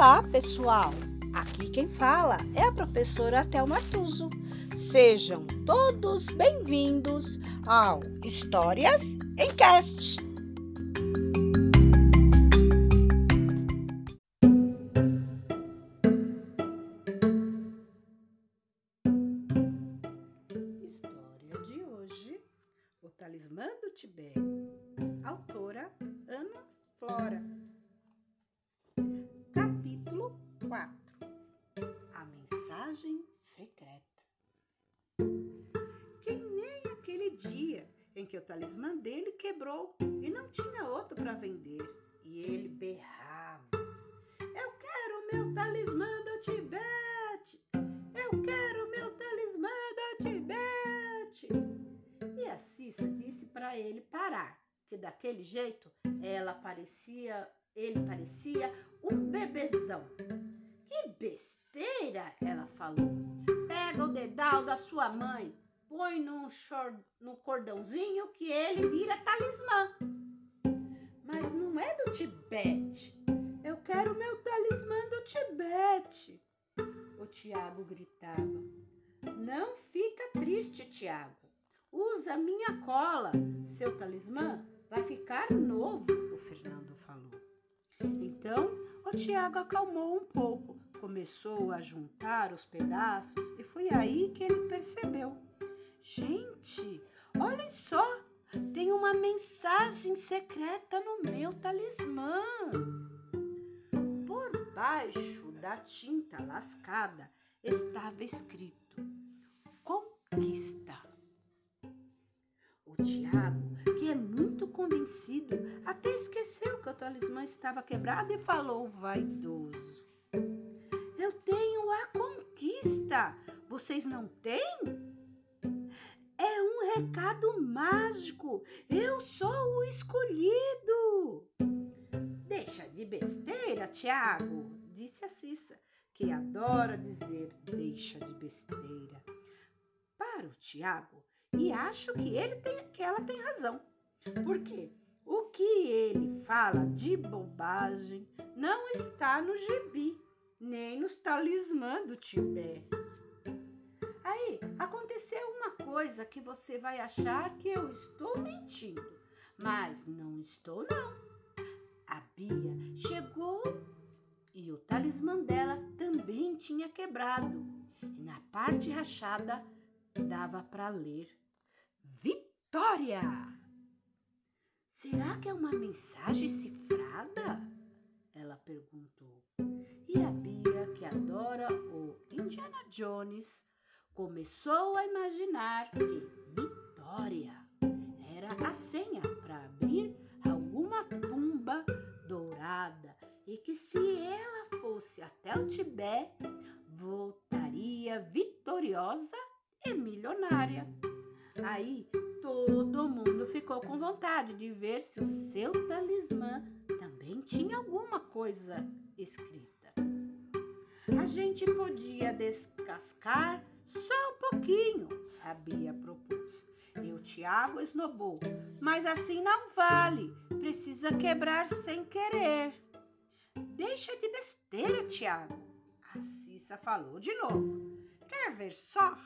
Olá, pessoal! Aqui quem fala é a professora Thelma Tuso. Sejam todos bem-vindos ao Histórias em Cast. História de hoje: O Talismã do Tibete. Mensagem secreta. Que nem aquele dia em que o talismã dele quebrou e não tinha outro para vender. E ele berrava: Eu quero meu talismã do Tibete! Eu quero meu talismã do Tibete! E a Cissa disse para ele parar, que daquele jeito ela parecia, ele parecia um bebezão. Besteira, ela falou. Pega o dedal da sua mãe, põe no cordãozinho que ele vira talismã. Mas não é do Tibete. Eu quero meu talismã do Tibete. O Tiago gritava. Não fica triste, Tiago. Usa minha cola. Seu talismã vai ficar novo, o Fernando falou. Então, o Tiago acalmou um pouco, começou a juntar os pedaços e foi aí que ele percebeu. Gente, olhem só, tem uma mensagem secreta no meu talismã. Por baixo da tinta lascada estava escrito: Conquista. O Tiago, que é muito convencido, até esqueceu que o talismã estava quebrado e falou vaidoso: Vocês não têm? É um recado mágico. Eu sou o escolhido. Deixa de besteira, Tiago, disse a Cissa, que adora dizer deixa de besteira. Para o Tiago, e acho que ele tem, que ela tem razão. Porque o que ele fala de bobagem não está no gibi, nem nos talismã do Tibete. Aconteceu uma coisa que você vai achar que eu estou mentindo, mas não estou não. A Bia chegou e o talismã dela também tinha quebrado. E na parte rachada dava para ler Vitória! Será que é uma mensagem cifrada? Ela perguntou. E a Bia, que adora o Indiana Jones, começou a imaginar que Vitória era a senha para abrir alguma tumba dourada e que se ela fosse até o Tibete, voltaria vitoriosa e milionária. Aí todo mundo ficou com vontade de ver se o seu talismã também tinha alguma coisa escrita. A gente podia descascar só um pouquinho, a Bia propôs. E o Tiago esnobou. Mas assim não vale, precisa quebrar sem querer. Deixa de besteira, Tiago. A Cissa falou de novo. Quer ver só?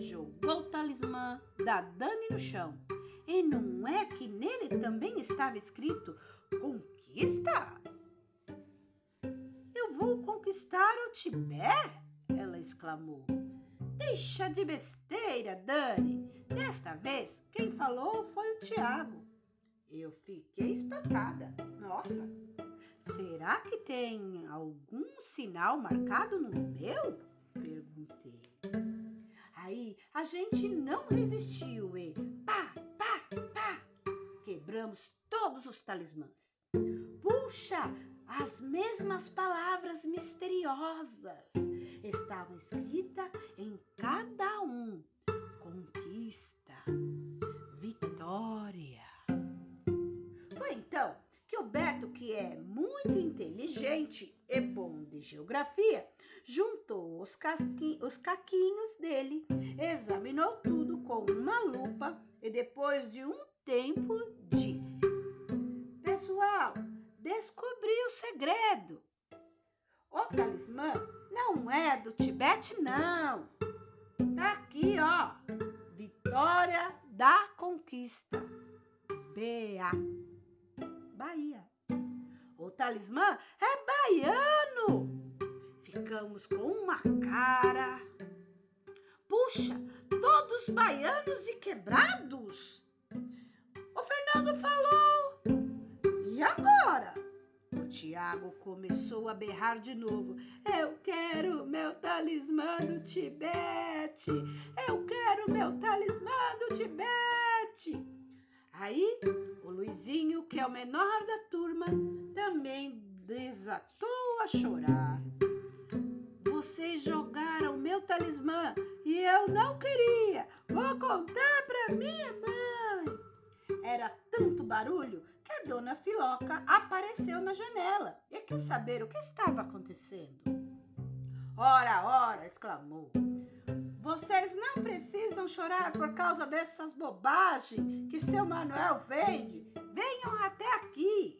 jogou o talismã da Dani no chão. E não é que nele também estava escrito conquista? Conquistar o Tibete? Ela exclamou. Deixa de besteira, Dani. Desta vez, quem falou foi o Tiago. Eu fiquei espantada. Nossa, será que tem algum sinal marcado no meu? Perguntei. Aí a gente não resistiu e pá, pá, pá, quebramos todos os talismãs. Puxa, as mesmas palavras misteriosas estavam escritas em cada um: conquista, vitória. Foi então que o Beto, que é muito inteligente e bom de geografia, juntou os, os caquinhos dele, examinou tudo com uma lupa e depois de um tempo disse: Pessoal, descobri o segredo. O talismã não é do Tibete, não. Tá aqui, ó. Vitória da Conquista. BA. Bahia. O talismã é baiano. Ficamos com uma cara. Puxa, todos baianos e quebrados. O Fernando falou. E agora? O Tiago começou a berrar de novo. Eu quero meu talismã do Tibete. Eu quero meu talismã do Tibete. Aí, o Luizinho, que é o menor da turma, também desatou a chorar. Vocês jogaram meu talismã e eu não queria. Vou contar para minha mãe. Era tanto barulho que a dona Filoca apareceu na janela e quis saber o que estava acontecendo. Ora, ora! exclamou. Vocês não precisam chorar por causa dessas bobagens que seu Manuel vende. Venham até aqui.